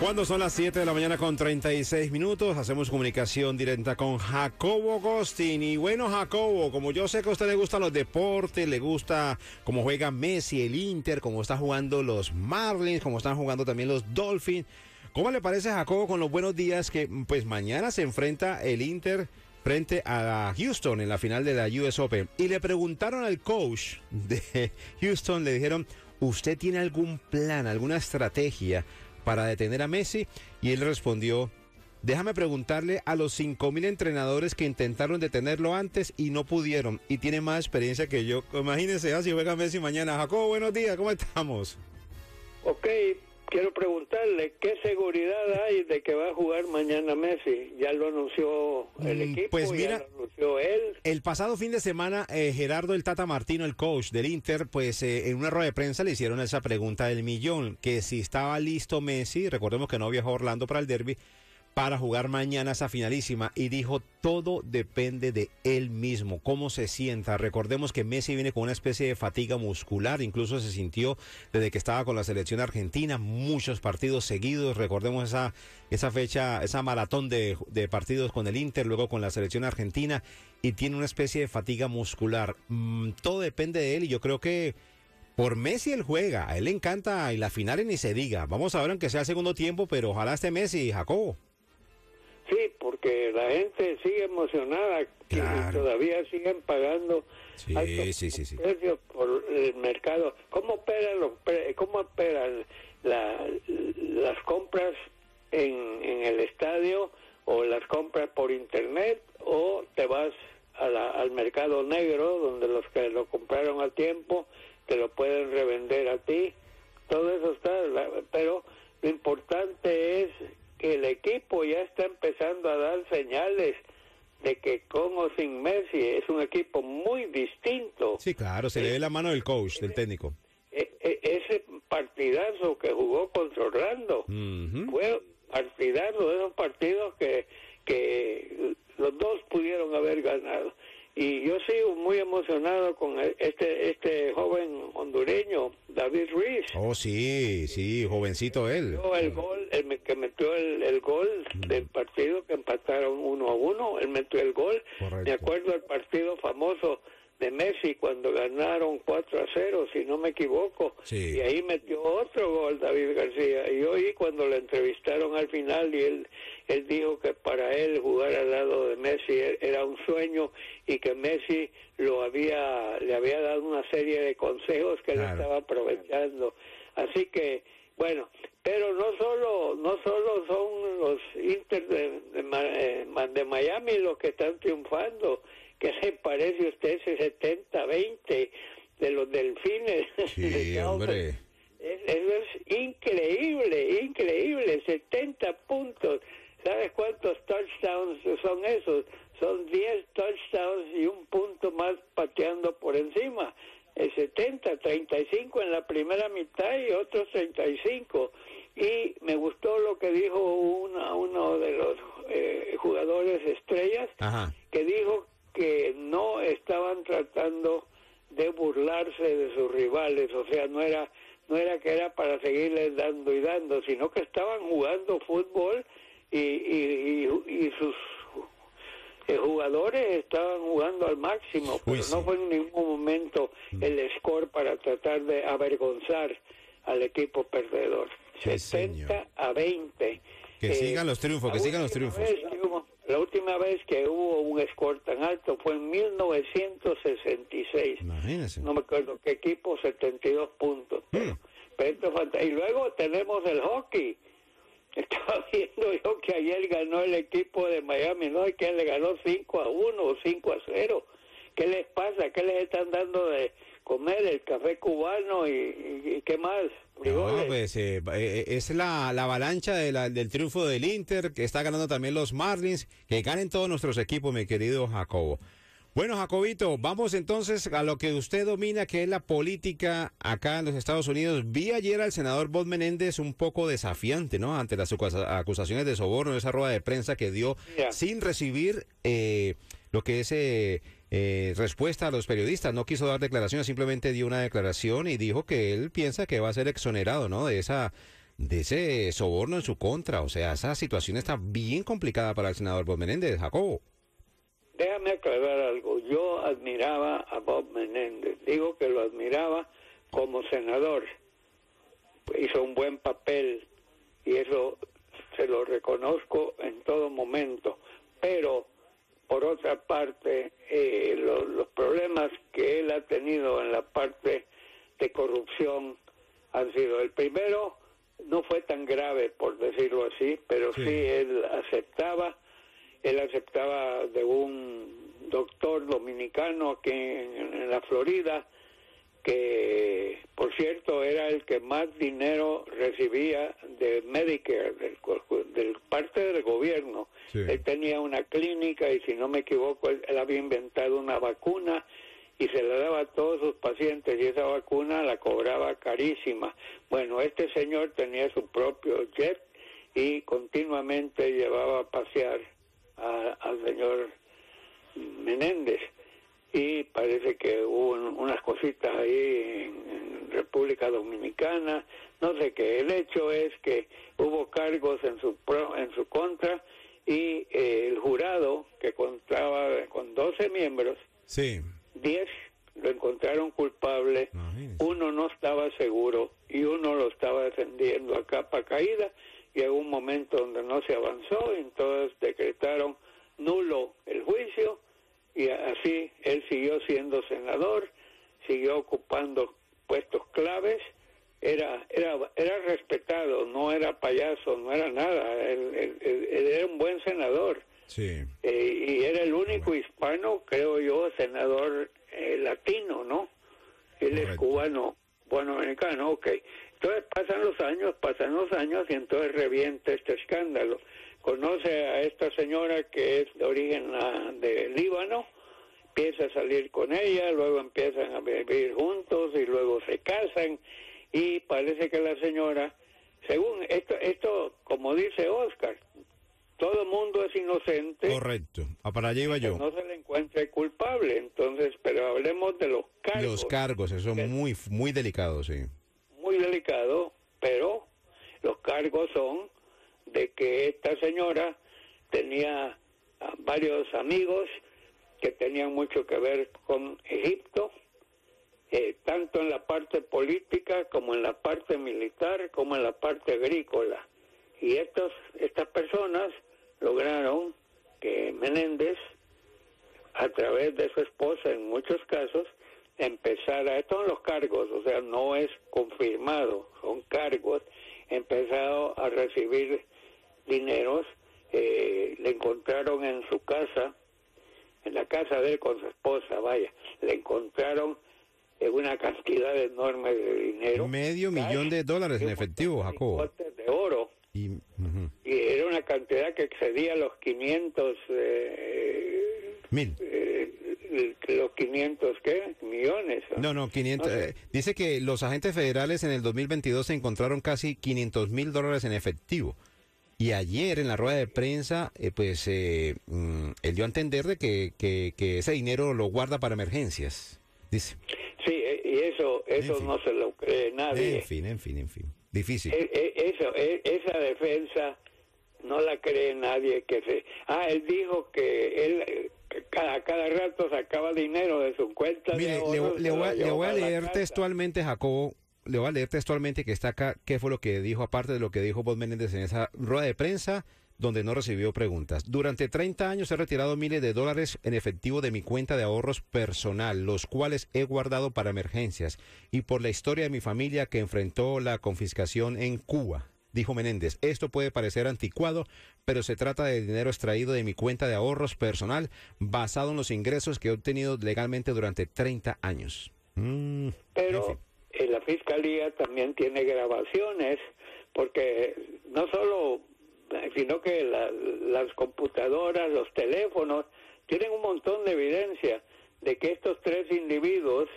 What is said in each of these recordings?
Cuando son las 7 de la mañana con 36 minutos, hacemos comunicación directa con Jacobo Gostin. Y bueno, Jacobo, como yo sé que a usted le gustan los deportes, le gusta cómo juega Messi, el Inter, cómo están jugando los Marlins, cómo están jugando también los Dolphins. ¿Cómo le parece, Jacobo, con los buenos días que pues mañana se enfrenta el Inter frente a Houston en la final de la US Open? Y le preguntaron al coach de Houston, le dijeron, ¿usted tiene algún plan, alguna estrategia? Para detener a Messi y él respondió, déjame preguntarle a los 5.000 entrenadores que intentaron detenerlo antes y no pudieron y tiene más experiencia que yo. Imagínense, así ah, juega Messi mañana. Jacobo, buenos días, ¿cómo estamos? Ok, quiero preguntarle, ¿qué seguridad hay de que va a jugar mañana Messi? Ya lo anunció el mm, equipo, pues mira, ya lo anunció él. El pasado fin de semana, eh, Gerardo el Tata Martino, el coach del Inter, pues eh, en una rueda de prensa le hicieron esa pregunta del millón, que si estaba listo Messi, recordemos que no viajó a Orlando para el derby, para jugar mañana esa finalísima y dijo todo depende de él mismo, cómo se sienta. Recordemos que Messi viene con una especie de fatiga muscular, incluso se sintió desde que estaba con la selección argentina, muchos partidos seguidos, recordemos esa, esa fecha, esa maratón de, partidos con el Inter, luego con la selección argentina y tiene una especie de fatiga muscular. Mm, todo depende de él y yo creo que... Por Messi él juega, a él le encanta y la final ni se diga. Vamos a ver aunque sea el segundo tiempo, pero ojalá esté Messi, Jacobo. Sí, porque la gente sigue emocionada y todavía siguen pagando sí, sí, sí, precios por el mercado. ¿Cómo operan, los, cómo operan las compras en, en el estadio o las compras por internet o te vas a al mercado negro donde los que lo compraron a tiempo te lo pueden revender a ti? Todo eso está, pero lo importante es que el equipo ya está empezando a dar señales de que con o sin Messi es un equipo muy distinto. Sí, claro, se le ve la mano del coach, del técnico. E, e, ese partidazo que jugó contra Orlando fue partidazo de esos partidos que, que los dos pudieron haber ganado y yo sigo muy emocionado con e, este este joven hondureño David Ruiz. Oh sí sí jovencito él. El gol el que metió el, gol del partido que empataron uno a uno. Él metió el gol. Me acuerdo del partido famoso de Messi cuando ganaron 4 a 0, si no me equivoco. Y ahí metió otro gol David García. Y hoy cuando lo entrevistaron al final y él, él dijo que para él jugar al lado de Messi e, era un sueño y que Messi lo había, le había dado una serie de consejos que él estaba aprovechando. Así que, bueno, pero no solo, no solo son los Inter de, de, de Miami los que están triunfando ¿Qué le parece a usted ese 70-20 de los delfines? Sí, hombre. Eso es increíble, increíble, 70 puntos. ¿Sabes cuántos touchdowns son esos? Son 10 touchdowns y un punto más pateando por encima. El 70, 35 en la primera mitad y otros 35. Y me gustó lo que dijo uno de los eh, jugadores estrellas, que dijo que no estaban tratando de burlarse de sus rivales, o sea, no era no era que era para seguirles dando y dando, sino que estaban jugando fútbol y, y, sus eh, jugadores estaban jugando al máximo, pero no fue en ningún momento el score para tratar de avergonzar al equipo perdedor. 70 a 20. Que sigan los triunfos, que sigan los triunfos. La última vez que hubo un score tan alto fue en 1966. Imagínese. No me acuerdo qué equipo, 72 puntos. Hmm. y luego tenemos el hockey. Estaba viendo yo que ayer ganó el equipo de Miami, ¿no? Y que le ganó 5 a 1 o 5 a 0. ¿Qué les pasa? ¿Qué les están dando de comer el café cubano y, y- y qué más. No, Frijoles. pues eh, eh, es la, la avalancha de la- del triunfo del Inter, que está ganando también los Marlins, que ganen todos nuestros equipos, mi querido Jacobo. Bueno, Jacobito, vamos entonces a lo que usted domina, que es la política acá en los Estados Unidos. Vi ayer al senador Bob Menéndez un poco desafiante, ¿no? Ante las acusa- acusaciones de soborno, esa rueda de prensa que dio sin recibir eh, lo que es eh, eh, respuesta a los periodistas. No quiso dar declaraciones, simplemente dio una declaración y dijo que él piensa que va a ser exonerado, ¿no? De esa de ese soborno en su contra. O sea, esa situación está bien complicada para el senador Bob Menéndez, Jacobo. Déjame aclarar algo. Yo admiraba a Bob Menéndez. Digo que lo admiraba como senador. Hizo un buen papel y eso se lo reconozco en todo momento. Pero, por otra parte, eh, tenido en la parte de corrupción han sido el primero no fue tan grave por decirlo así pero Sí. sí, él aceptaba él aceptaba de un doctor dominicano aquí en, en la Florida que por cierto era el que más dinero recibía de Medicare del, parte del gobierno Sí. él tenía una clínica y si no me equivoco él, él había inventado una vacuna y se la daba a todos sus pacientes y esa vacuna la cobraba carísima. Bueno, este señor tenía su propio jet y continuamente llevaba a pasear a- al señor Menéndez y parece que hubo un- unas cositas ahí en, en República Dominicana, no sé qué. El hecho es que hubo cargos en su pro- en su contra y eh, el jurado que contaba con 12 miembros Sí. 10 lo encontraron culpable, Imagínese. uno no estaba seguro y uno lo estaba defendiendo a capa caída. Llegó un momento donde no se avanzó, entonces decretaron nulo el juicio y así él siguió siendo senador, siguió ocupando puestos claves, era era era respetado, no era payaso, no era nada, él- él- él- él era un buen senador. Sí. Eh, y era el único hispano, creo yo, senador eh, latino, ¿no? Él es cubano, bueno, americano, ok. Entonces pasan los años, pasan los años y entonces revienta este escándalo. Conoce a esta señora que es de origen ah, de Líbano, empieza a salir con ella, luego empiezan a vivir juntos y luego se casan y parece que la señora, según esto, esto como dice Oscar, todo el mundo es inocente, Correcto. Ah, para allá iba yo. no se le encuentre culpable. Entonces, pero hablemos de los cargos. Los cargos, eso es muy, muy delicado, sí. Muy delicado, pero los cargos son de que esta señora tenía varios amigos que tenían mucho que ver con Egipto, eh, tanto en la parte política como en la parte militar, como en la parte agrícola. Y estos, estas personas lograron que Menéndez, a través de su esposa en muchos casos, empezara, estos son los cargos, o sea, no es confirmado, son cargos, empezado a recibir dineros, eh, le encontraron en su casa, en la casa de él con su esposa, vaya, le encontraron eh, una cantidad enorme de dinero. Medio millón de dólares en efectivo, Jacobo. de oro. Y era una cantidad que excedía los 500, eh, Mil. eh, los 500, ¿qué? Millones. No, no, 500. No sé. eh, dice que los agentes federales en el 2022 se encontraron casi 500 mil dólares en efectivo. Y ayer en la rueda de prensa, eh, pues eh, mm, él dio a entender de que, que, que ese dinero lo guarda para emergencias. Dice. Sí, y eso, eso En fin. no se lo cree nadie. En fin, en fin, en fin. Difícil. Eso, esa defensa no la cree nadie que se... Ah, él dijo que él cada, cada rato sacaba dinero de su cuenta. de le, voy, a- le voy leer textualmente, Jacobo, le voy a leer textualmente que está acá, qué fue lo que dijo, aparte de lo que dijo Bob Menéndez en esa rueda de prensa, donde no recibió preguntas. Durante 30 años he retirado miles de dólares en efectivo de mi cuenta de ahorros personal, los cuales he guardado para emergencias, y por la historia de mi familia que enfrentó la confiscación en Cuba. Dijo Menéndez, esto puede parecer anticuado, pero se trata de dinero extraído de mi cuenta de ahorros personal basado en los ingresos que he obtenido legalmente durante 30 años. Mm, Pero en fin. eh, la fiscalía también tiene grabaciones, porque no solo, eh, sino que la- las computadoras, los teléfonos, tienen un montón de evidencia de que estos tres individuos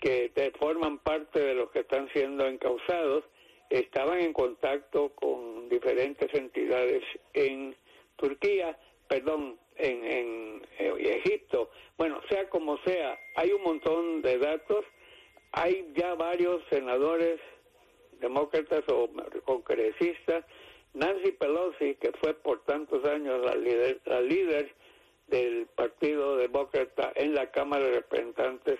que te- forman parte de los que están siendo encausados estaban en contacto con diferentes entidades en Turquía, perdón, en, en, Egipto. Bueno, sea como sea, hay un montón de datos, hay ya varios senadores demócratas o congresistas, Nancy Pelosi, que fue por tantos años la líder del Partido Demócrata en la Cámara de Representantes,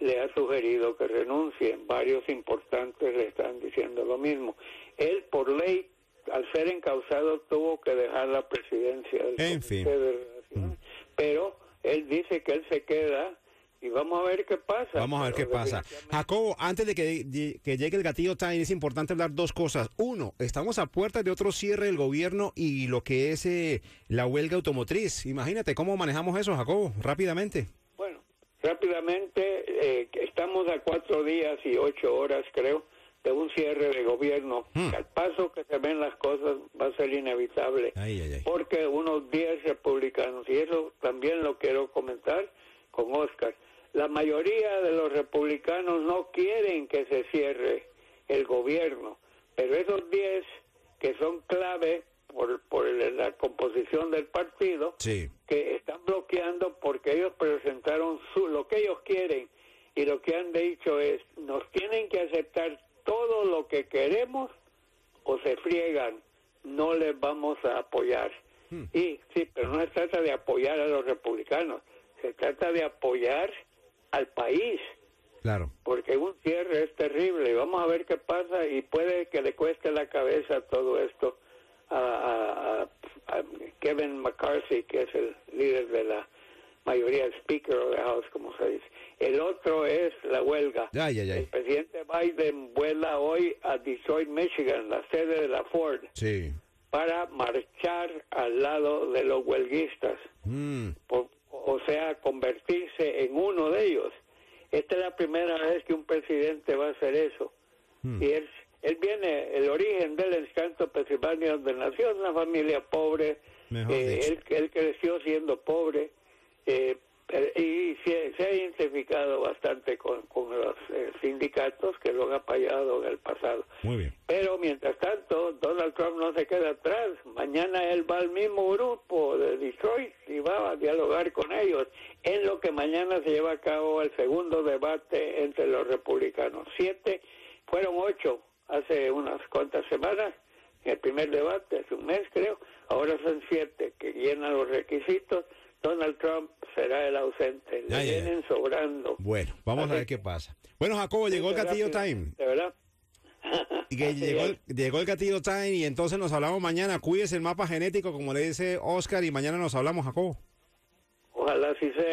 le ha sugerido que renuncie. Varios importantes le están diciendo lo mismo. Él, por ley, al ser encausado, tuvo que dejar la presidencia del En fin. De Relaciones. Pero él dice que él se queda y vamos a ver qué pasa. Vamos a ver qué pasa. Jacobo, antes de que, que llegue el gatillo time, es importante hablar dos cosas. Uno, estamos a puertas de otro cierre del gobierno y lo que es eh, la huelga automotriz. Imagínate cómo manejamos eso, Jacobo, rápidamente. Rápidamente, eh, estamos a cuatro días y ocho horas, creo, de un cierre de gobierno. Hmm. Al paso que se ven las cosas va a ser inevitable. Ay, ay, ay. Porque unos 10 republicanos, y eso también lo quiero comentar con Oscar, la mayoría de los republicanos no quieren que se cierre el gobierno, pero esos 10 que son clave por, por la composición del partido, Sí. que están bloqueando porque ellos presentaron su, lo que ellos quieren y lo que han dicho es nos tienen que aceptar todo lo que queremos o se friegan, no les vamos a apoyar. Y sí, pero no se trata de apoyar a los republicanos, se trata de apoyar al país, Claro. porque un cierre es terrible. Vamos a ver qué pasa y puede que le cueste la cabeza todo esto a, a- Kevin McCarthy, que es el líder de la mayoría, el Speaker of the House, como se dice. El otro es la huelga. Ay, ay, El presidente Biden vuela hoy a Detroit, Michigan, la sede de la Ford, Sí. para marchar al lado de los huelguistas Mm, o sea, convertirse en uno de ellos. Esta es la primera vez que un presidente va a hacer eso. Hmm. Y él, él viene, el origen del encanto Pensilvania, donde nació en una familia pobre, eh, él, él creció siendo pobre eh, eh, y se, se ha identificado bastante con, con los eh, sindicatos que lo han apoyado en el pasado. muy bien. Pero mientras tanto, Donald Trump no se queda atrás. Mañana él va al mismo grupo de Detroit y va a dialogar con ellos en lo que mañana se lleva a cabo el segundo debate entre los republicanos. Siete, fueron ocho hace unas cuantas semanas, en el primer debate, hace un mes creo, ahora son siete que llenan los requisitos. Donald Trump será el ausente. Le vienen sobrando. Bueno, vamos a ver qué pasa. Bueno, Jacobo, llegó el gatillo time. ¿De verdad? Y que llegó, el- llegó el gatillo time y entonces nos hablamos mañana. Cuídese el mapa genético, como le dice Oscar, y mañana nos hablamos, Jacobo. Ojalá así sea.